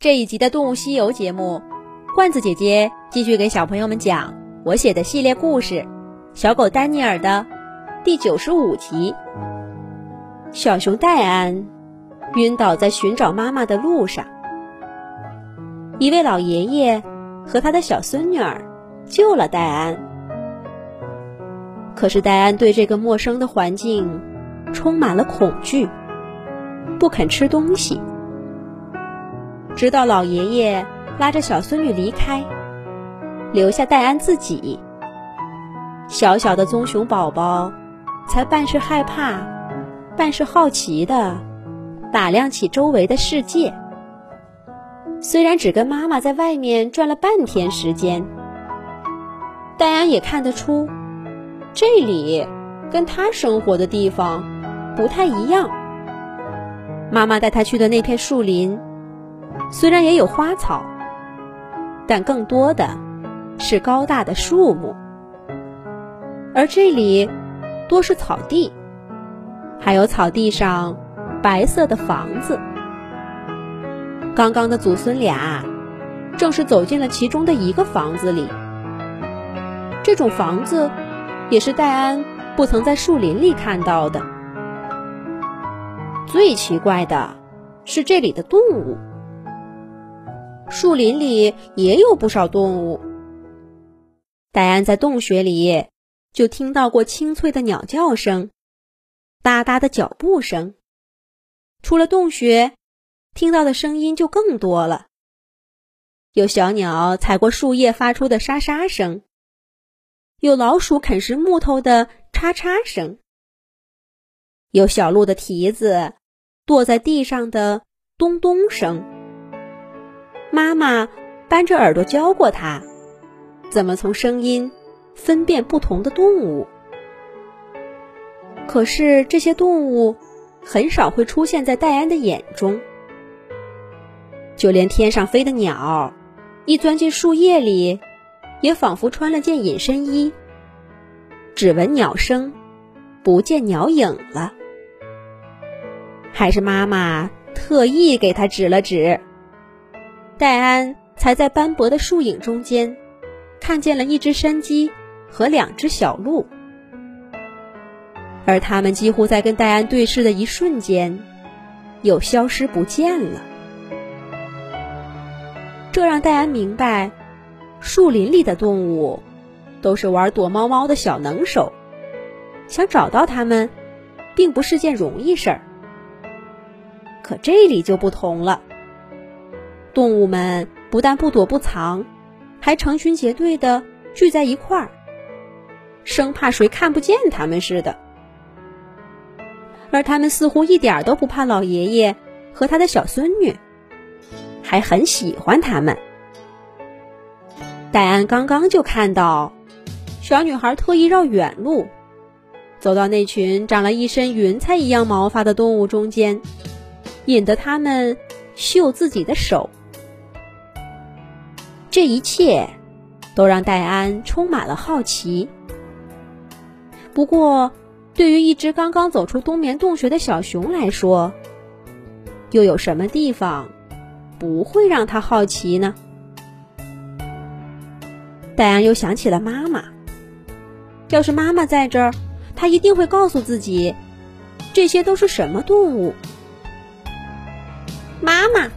这一集的《动物西游》节目，罐子姐姐继续给小朋友们讲我写的系列故事《小狗丹尼尔》的第九十五集。小熊戴安晕倒在寻找妈妈的路上，一位老爷爷和他的小孙女儿救了戴安。可是戴安对这个陌生的环境充满了恐惧，不肯吃东西。直到老爷爷拉着小孙女离开，留下戴安自己，小小的棕熊宝宝才半是害怕，半是好奇的打量起周围的世界。虽然只跟妈妈在外面转了半天时间，戴安也看得出，这里跟他生活的地方不太一样。妈妈带他去的那片树林。虽然也有花草，但更多的是高大的树木，而这里多是草地，还有草地上白色的房子。刚刚的祖孙俩正是走进了其中的一个房子里，这种房子也是戴安不曾在树林里看到的。最奇怪的是这里的动物。树林里也有不少动物。戴安在洞穴里就听到过清脆的鸟叫声，哒哒的脚步声。出了洞穴，听到的声音就更多了。有小鸟踩过树叶发出的沙沙声，有老鼠啃食木头的嚓嚓声，有小鹿的蹄子跺在地上的咚咚声。妈妈扳着耳朵教过他，怎么从声音分辨不同的动物。可是这些动物很少会出现在戴安的眼中，就连天上飞的鸟，一钻进树叶里，也仿佛穿了件隐身衣，只闻鸟声，不见鸟影了。还是妈妈特意给他指了指。戴安才在斑驳的树影中间，看见了一只山鸡和两只小鹿，而他们几乎在跟戴安对视的一瞬间，又消失不见了。这让戴安明白，树林里的动物都是玩躲猫猫的小能手，想找到它们，并不是件容易事儿。可这里就不同了。动物们不但不躲不藏，还成群结队的聚在一块儿，生怕谁看不见它们似的。而他们似乎一点都不怕老爷爷和他的小孙女，还很喜欢他们。戴安刚刚就看到，小女孩特意绕远路，走到那群长了一身云彩一样毛发的动物中间，引得他们嗅自己的手。这一切都让戴安充满了好奇。不过，对于一只刚刚走出冬眠洞穴的小熊来说，又有什么地方不会让他好奇呢？戴安又想起了妈妈。要是妈妈在这儿，他一定会告诉自己，这些都是什么动物。妈妈，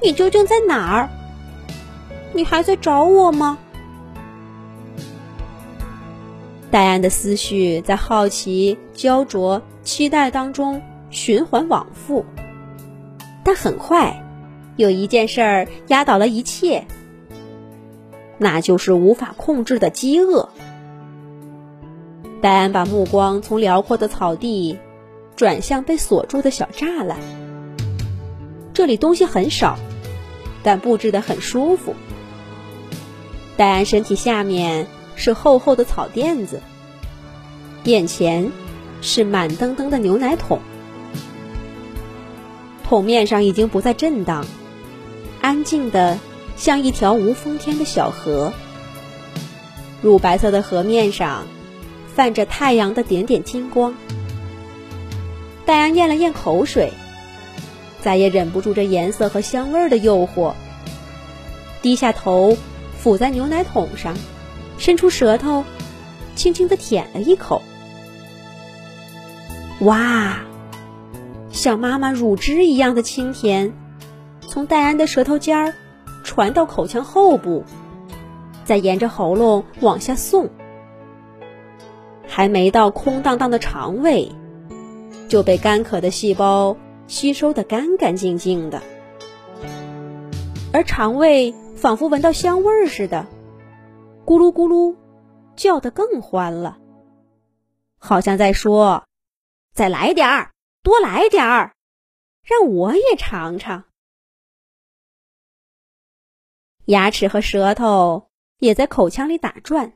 你究竟在哪儿？你还在找我吗？戴安的思绪在好奇、焦灼、期待当中循环往复，但很快，有一件事儿压倒了一切，那就是无法控制的饥饿。戴安把目光从辽阔的草地转向被锁住的小栅栏，这里东西很少，但布置的很舒服。戴安身体下面是厚厚的草垫子，眼前是满登登的牛奶桶，桶面上已经不再震荡，安静的像一条无风天的小河。乳白色的河面上泛着太阳的点点金光。戴安咽了咽口水，再也忍不住这颜色和香味儿的诱惑，低下头伏在牛奶桶上，伸出舌头，轻轻地舔了一口。哇，像妈妈乳汁一样的清甜，从戴安的舌头尖儿传到口腔后部，再沿着喉咙往下送，还没到空荡荡的肠胃，就被干渴的细胞。吸收的干干净净的，而肠胃仿佛闻到香味似的，咕噜咕噜叫得更欢了，好像在说：“再来点儿，多来点儿，让我也尝尝。”牙齿和舌头也在口腔里打转，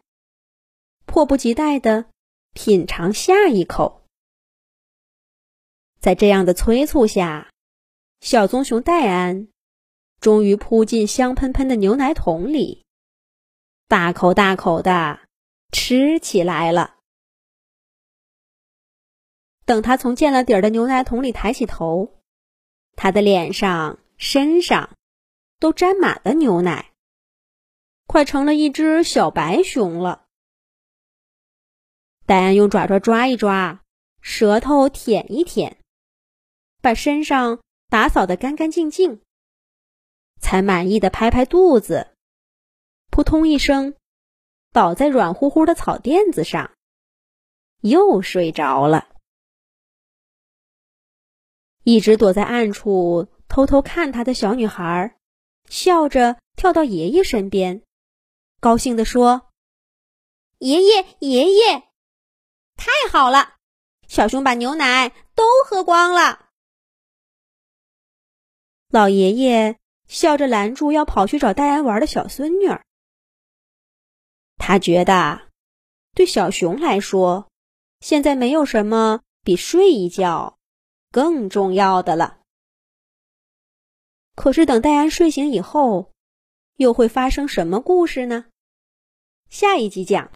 迫不及待的品尝下一口。在这样的催促下，小棕熊戴安终于扑进香喷喷的牛奶桶里，大口大口的吃起来了。等他从见了底儿的牛奶桶里抬起头，他的脸上、身上都沾满了牛奶，快成了一只小白熊了。戴安用爪爪抓一抓，舌头舔一舔。把身上打扫得干干净净，才满意的拍拍肚子，扑通一声，倒在软乎乎的草垫子上，又睡着了。一直躲在暗处偷偷看他的小女孩，笑着跳到爷爷身边，高兴地说：“爷爷，爷爷，太好了！小熊把牛奶都喝光了。”老爷爷笑着拦住要跑去找戴安玩的小孙女儿。他觉得，对小熊来说，现在没有什么比睡一觉更重要的了。可是，等戴安睡醒以后，又会发生什么故事呢？下一集讲。